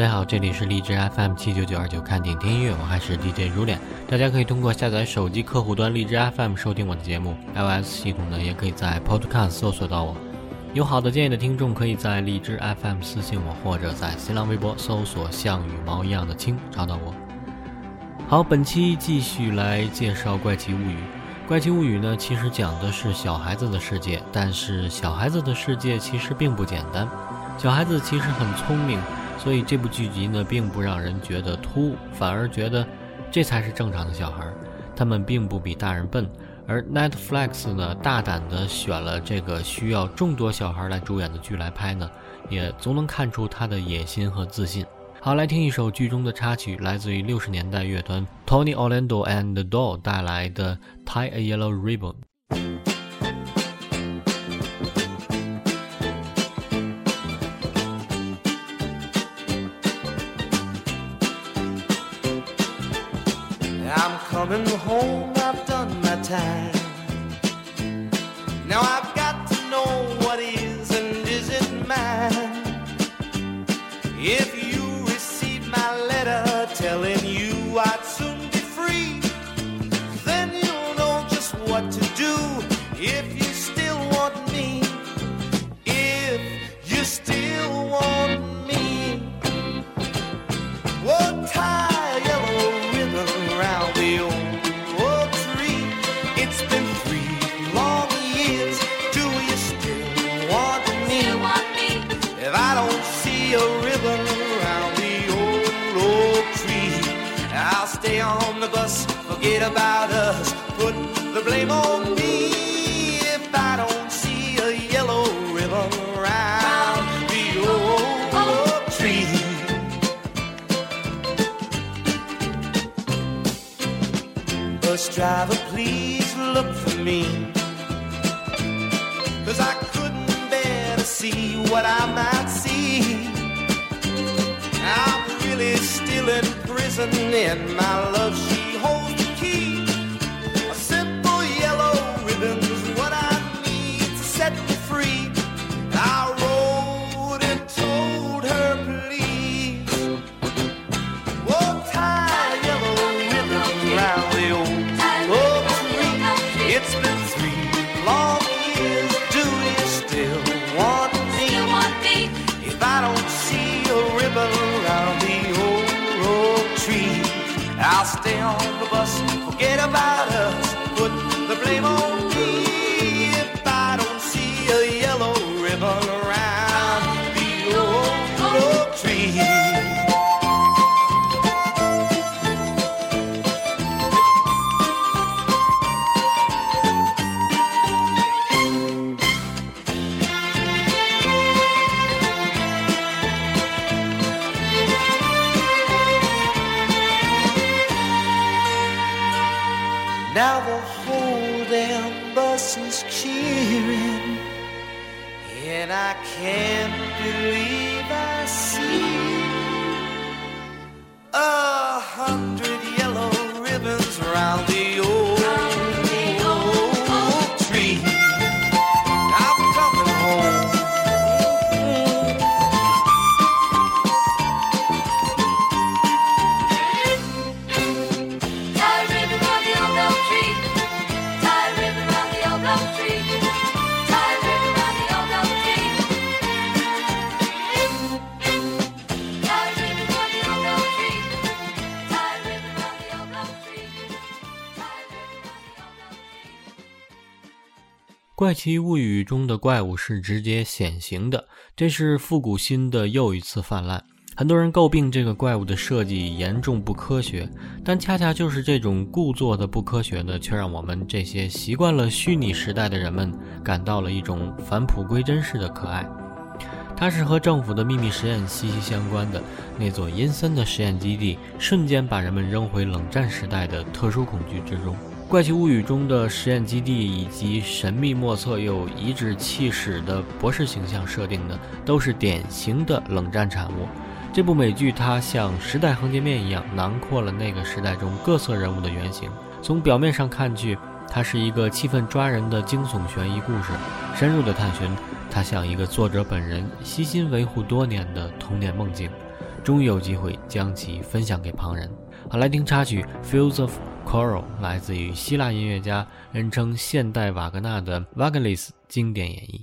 大家好，这里是荔枝 FM 七九九二九，看点听音乐，我还是 DJ 如脸。大家可以通过下载手机客户端荔枝 FM 收听我的节目，iOS 系统呢也可以在 Podcast 搜索到我。有好的建议的听众，可以在荔枝 FM 私信我，或者在新浪微博搜索“像羽毛一样的青”找到我。好，本期继续来介绍《怪奇物语》。《怪奇物语》呢，其实讲的是小孩子的世界，但是小孩子的世界其实并不简单。小孩子其实很聪明。所以这部剧集呢，并不让人觉得突兀，反而觉得这才是正常的小孩，他们并不比大人笨。而 Netflix 呢，大胆地选了这个需要众多小孩来主演的剧来拍呢，也总能看出他的野心和自信。好，来听一首剧中的插曲，来自于六十年代乐团 Tony Orlando and Doll 带来的《Tie a Yellow Ribbon》。On the bus, forget about us, put the blame on me if I don't see a yellow ribbon around the old tree. Bus driver, please look for me, cause I couldn't bear to see what I might see. I'm really still in in my love. She is cheering, and I can't believe I see a 怪奇物语》中的怪物是直接显形的，这是复古新的又一次泛滥。很多人诟病这个怪物的设计严重不科学，但恰恰就是这种故作的不科学呢，却让我们这些习惯了虚拟时代的人们感到了一种返璞归真式的可爱。它是和政府的秘密实验息息相关的。那座阴森的实验基地瞬间把人们扔回冷战时代的特殊恐惧之中。《怪奇物语》中的实验基地以及神秘莫测又颐指气使的博士形象设定的，都是典型的冷战产物。这部美剧它像时代横截面一样，囊括了那个时代中各色人物的原型。从表面上看去，它是一个气氛抓人的惊悚悬疑故事。深入的探寻，它像一个作者本人悉心维护多年的童年梦境。终于有机会将其分享给旁人。好，来听插曲《Fields of Coral》，来自于希腊音乐家，人称现代瓦格纳的 waggons 经典演绎。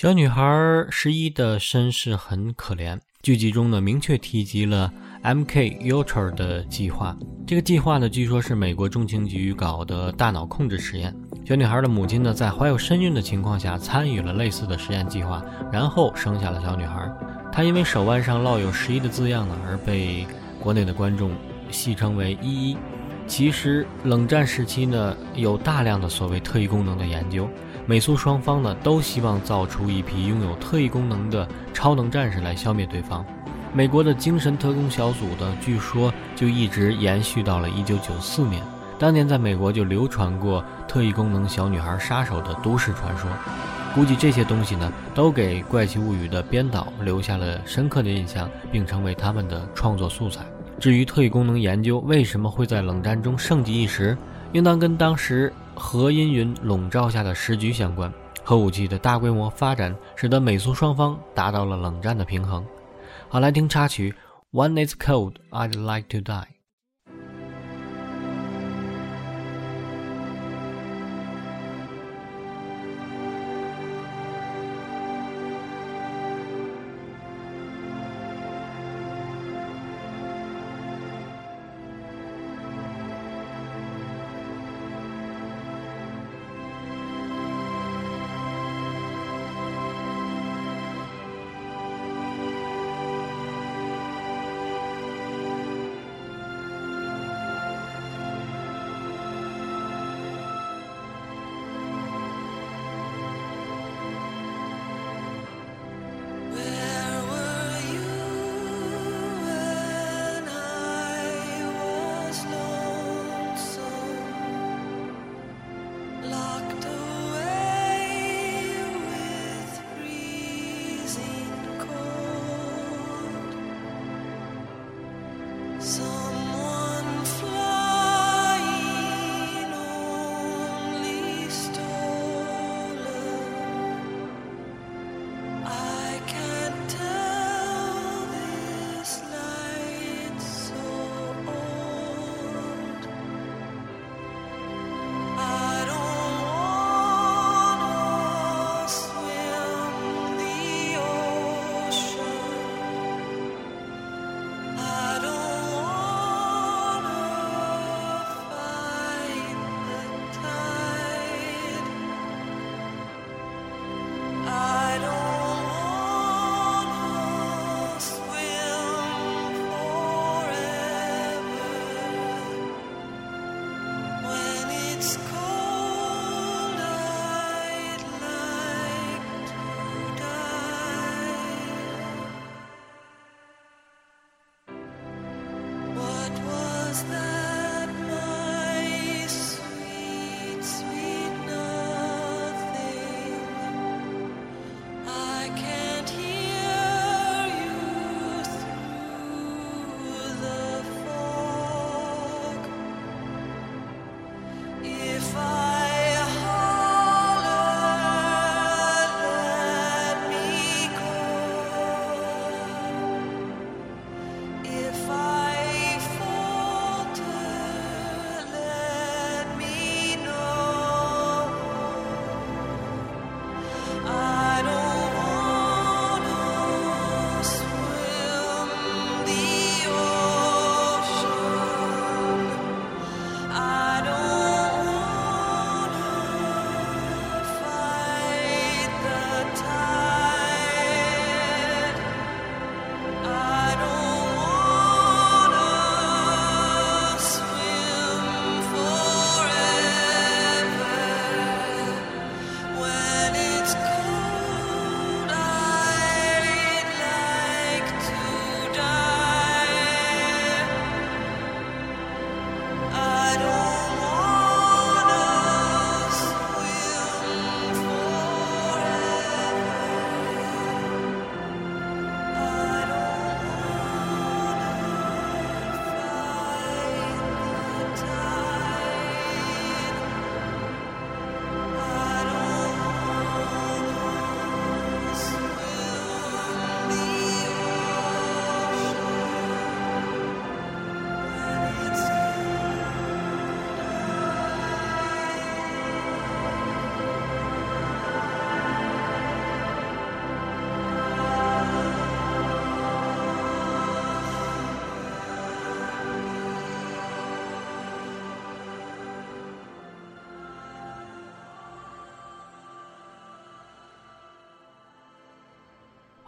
小女孩十一的身世很可怜。剧集中呢，明确提及了 M.K. Ultra 的计划。这个计划呢，据说是美国中情局搞的大脑控制实验。小女孩的母亲呢，在怀有身孕的情况下，参与了类似的实验计划，然后生下了小女孩。她因为手腕上烙有十一的字样呢，而被国内的观众戏称为“一一”。其实，冷战时期呢，有大量的所谓特异功能的研究，美苏双方呢都希望造出一批拥有特异功能的超能战士来消灭对方。美国的精神特工小组呢，据说就一直延续到了1994年。当年在美国就流传过特异功能小女孩杀手的都市传说，估计这些东西呢，都给《怪奇物语》的编导留下了深刻的印象，并成为他们的创作素材。至于特异功能研究为什么会在冷战中盛极一时，应当跟当时和阴云笼罩下的时局相关。核武器的大规模发展，使得美苏双方达到了冷战的平衡。好，来听插曲《One is Cold, I'd Like to Die》。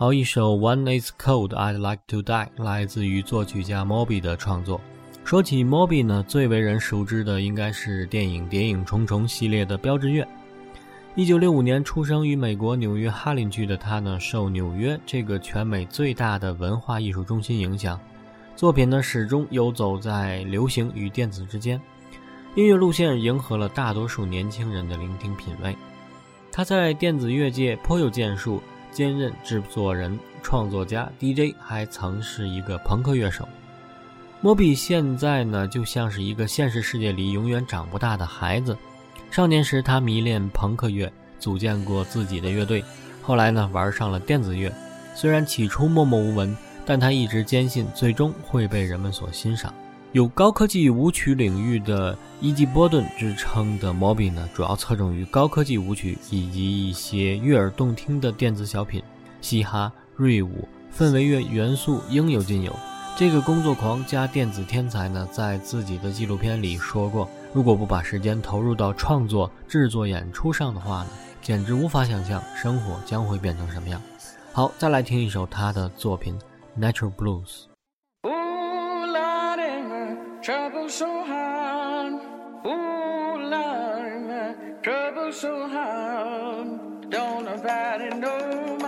好，一首《One Is Cold I'd Like to Die》来自于作曲家 Moby 的创作。说起 Moby 呢，最为人熟知的应该是电影《谍影重重》系列的标志乐。一九六五年出生于美国纽约哈林区的他呢，受纽约这个全美最大的文化艺术中心影响，作品呢始终游走在流行与电子之间，音乐路线迎合了大多数年轻人的聆听品味。他在电子乐界颇有建树。兼任制作人、创作家、DJ，还曾是一个朋克乐手。莫比现在呢，就像是一个现实世界里永远长不大的孩子。少年时，他迷恋朋克乐，组建过自己的乐队。后来呢，玩上了电子乐。虽然起初默默无闻，但他一直坚信，最终会被人们所欣赏。有高科技舞曲领域的伊基波顿之称的 Moby 呢，主要侧重于高科技舞曲以及一些悦耳动听的电子小品，嘻哈、瑞舞、氛围乐元素应有尽有。这个工作狂加电子天才呢，在自己的纪录片里说过，如果不把时间投入到创作、制作、演出上的话呢，简直无法想象生活将会变成什么样。好，再来听一首他的作品《Natural Blues》。Trouble so hard. Ooh, Lordy, my trouble so hard. Don't nobody know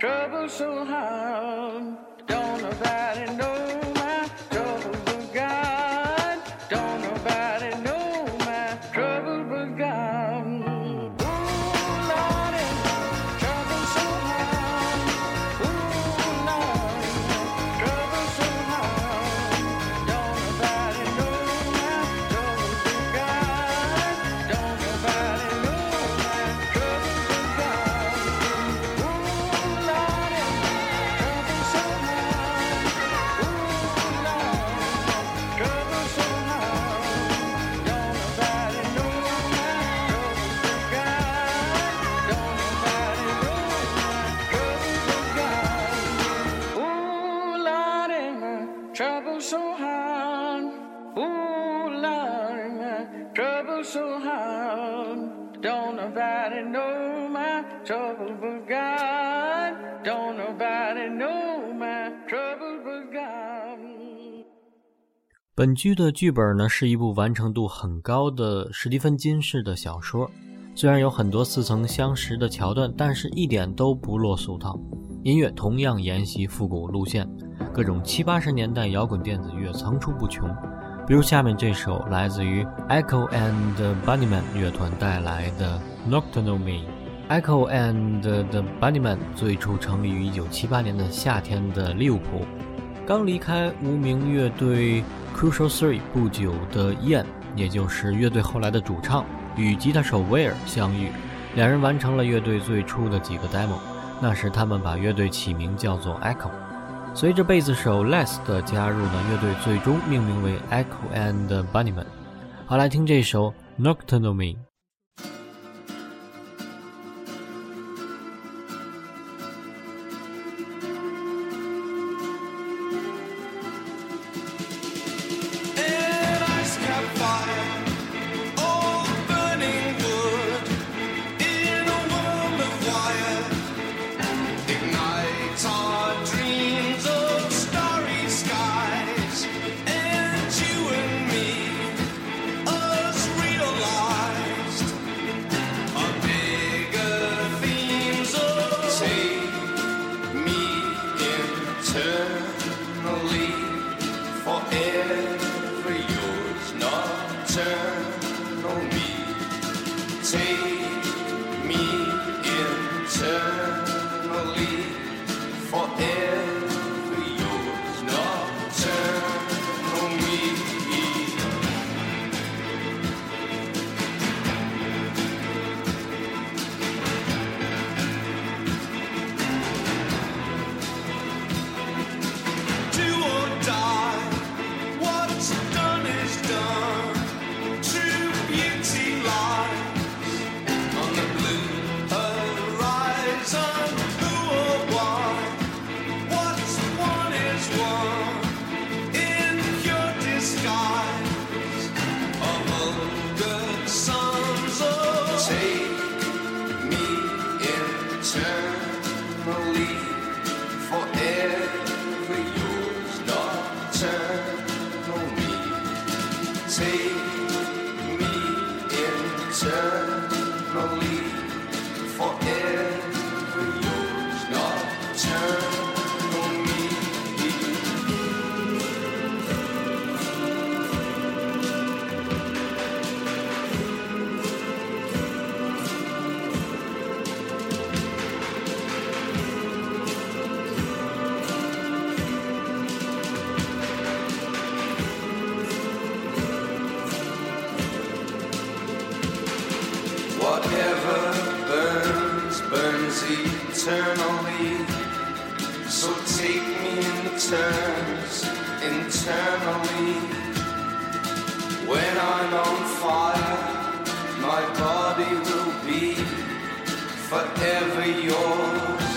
trouble so hard. 本剧的剧本呢是一部完成度很高的史蒂芬金式的小说，虽然有很多似曾相识的桥段，但是一点都不落俗套。音乐同样沿袭复古路线，各种七八十年代摇滚电子乐层出不穷。比如下面这首来自于 Echo and Bunnyman 乐团带来的《Nocturnal Me》。Echo and the Bunnyman 最初成立于1978年的夏天的利物浦。刚离开无名乐队 Crucial Three 不久的 Ian，也就是乐队后来的主唱，与吉他手威尔相遇，两人完成了乐队最初的几个 demo。那时他们把乐队起名叫做 Echo。随着贝斯手 Les 的加入呢，乐队最终命名为 Echo and Bunnyman。好，来听这首 Nocturnal Me。see. take me in the turns internally. When I'm on fire, my body will be forever yours,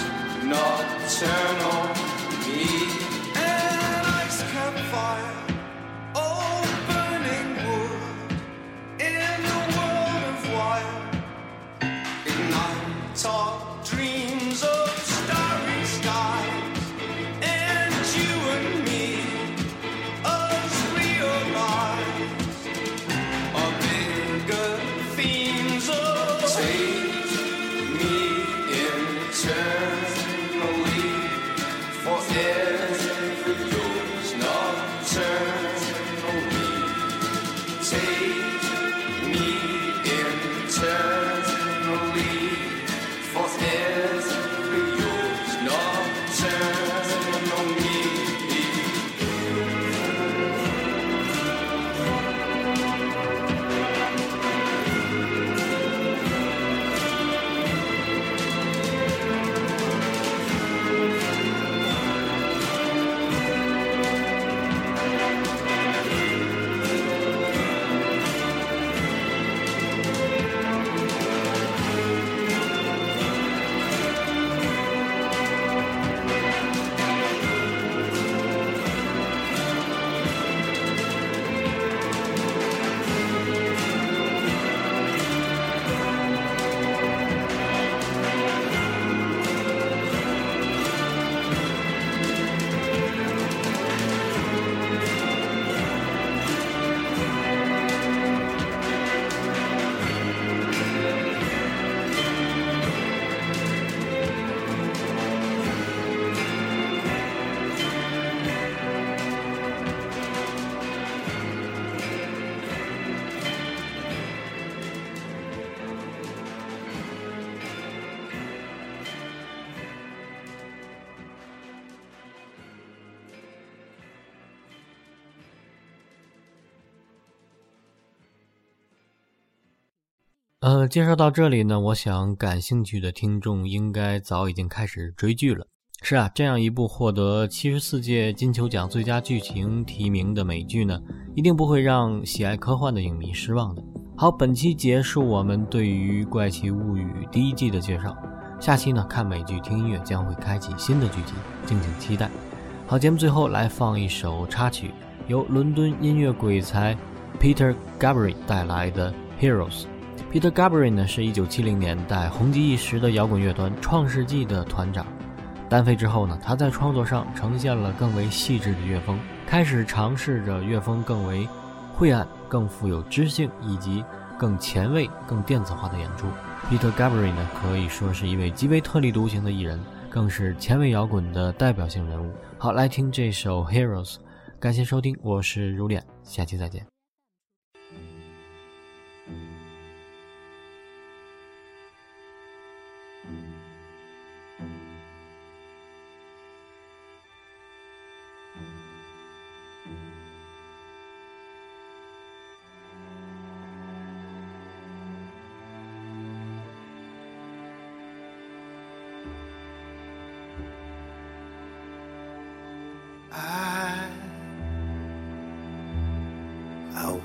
nocturnal. 呃，介绍到这里呢，我想感兴趣的听众应该早已经开始追剧了。是啊，这样一部获得七十四届金球奖最佳剧情提名的美剧呢，一定不会让喜爱科幻的影迷失望的。好，本期结束我们对于《怪奇物语》第一季的介绍，下期呢看美剧听音乐将会开启新的剧集，敬请期待。好，节目最后来放一首插曲，由伦敦音乐鬼才 Peter gabrie 带来的《Heroes》。Peter Gabriel 呢是一九七零年代红极一时的摇滚乐团创世纪的团长。单飞之后呢，他在创作上呈现了更为细致的乐风，开始尝试着乐风更为晦暗、更富有知性以及更前卫、更电子化的演出。Peter Gabriel 呢可以说是一位极为特立独行的艺人，更是前卫摇滚的代表性人物。好，来听这首《Heroes》，感谢收听，我是如恋，下期再见。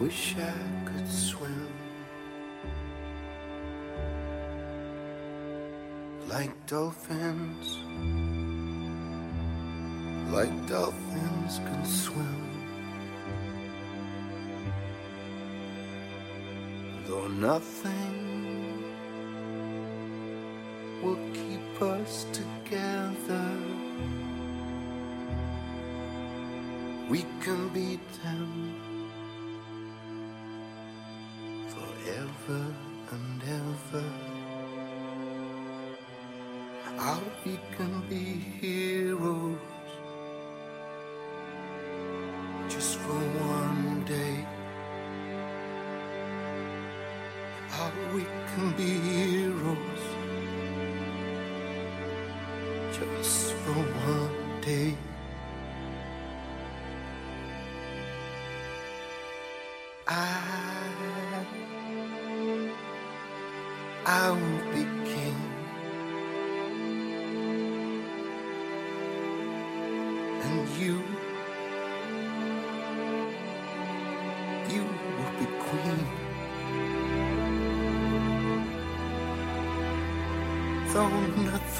Wish I could swim like dolphins, like dolphins can swim. Though nothing will keep us together. We can beat them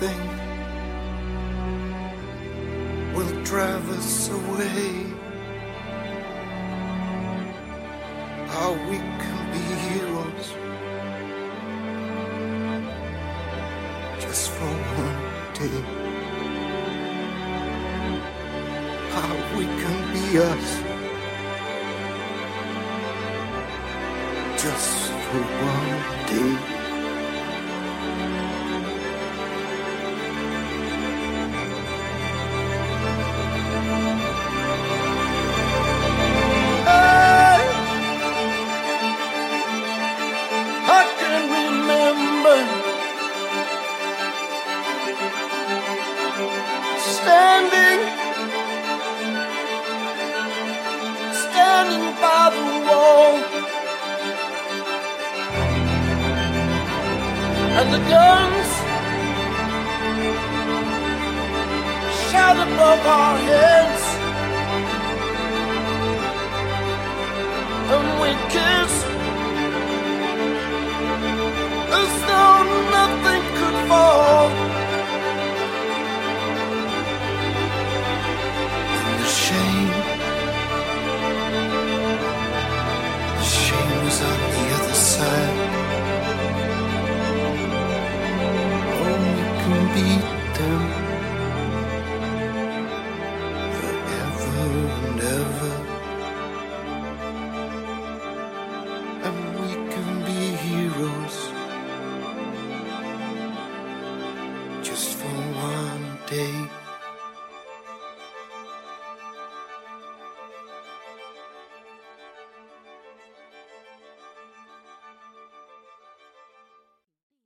nothing will drive us away. how we can be heroes just for one day. How we can be us just for one day.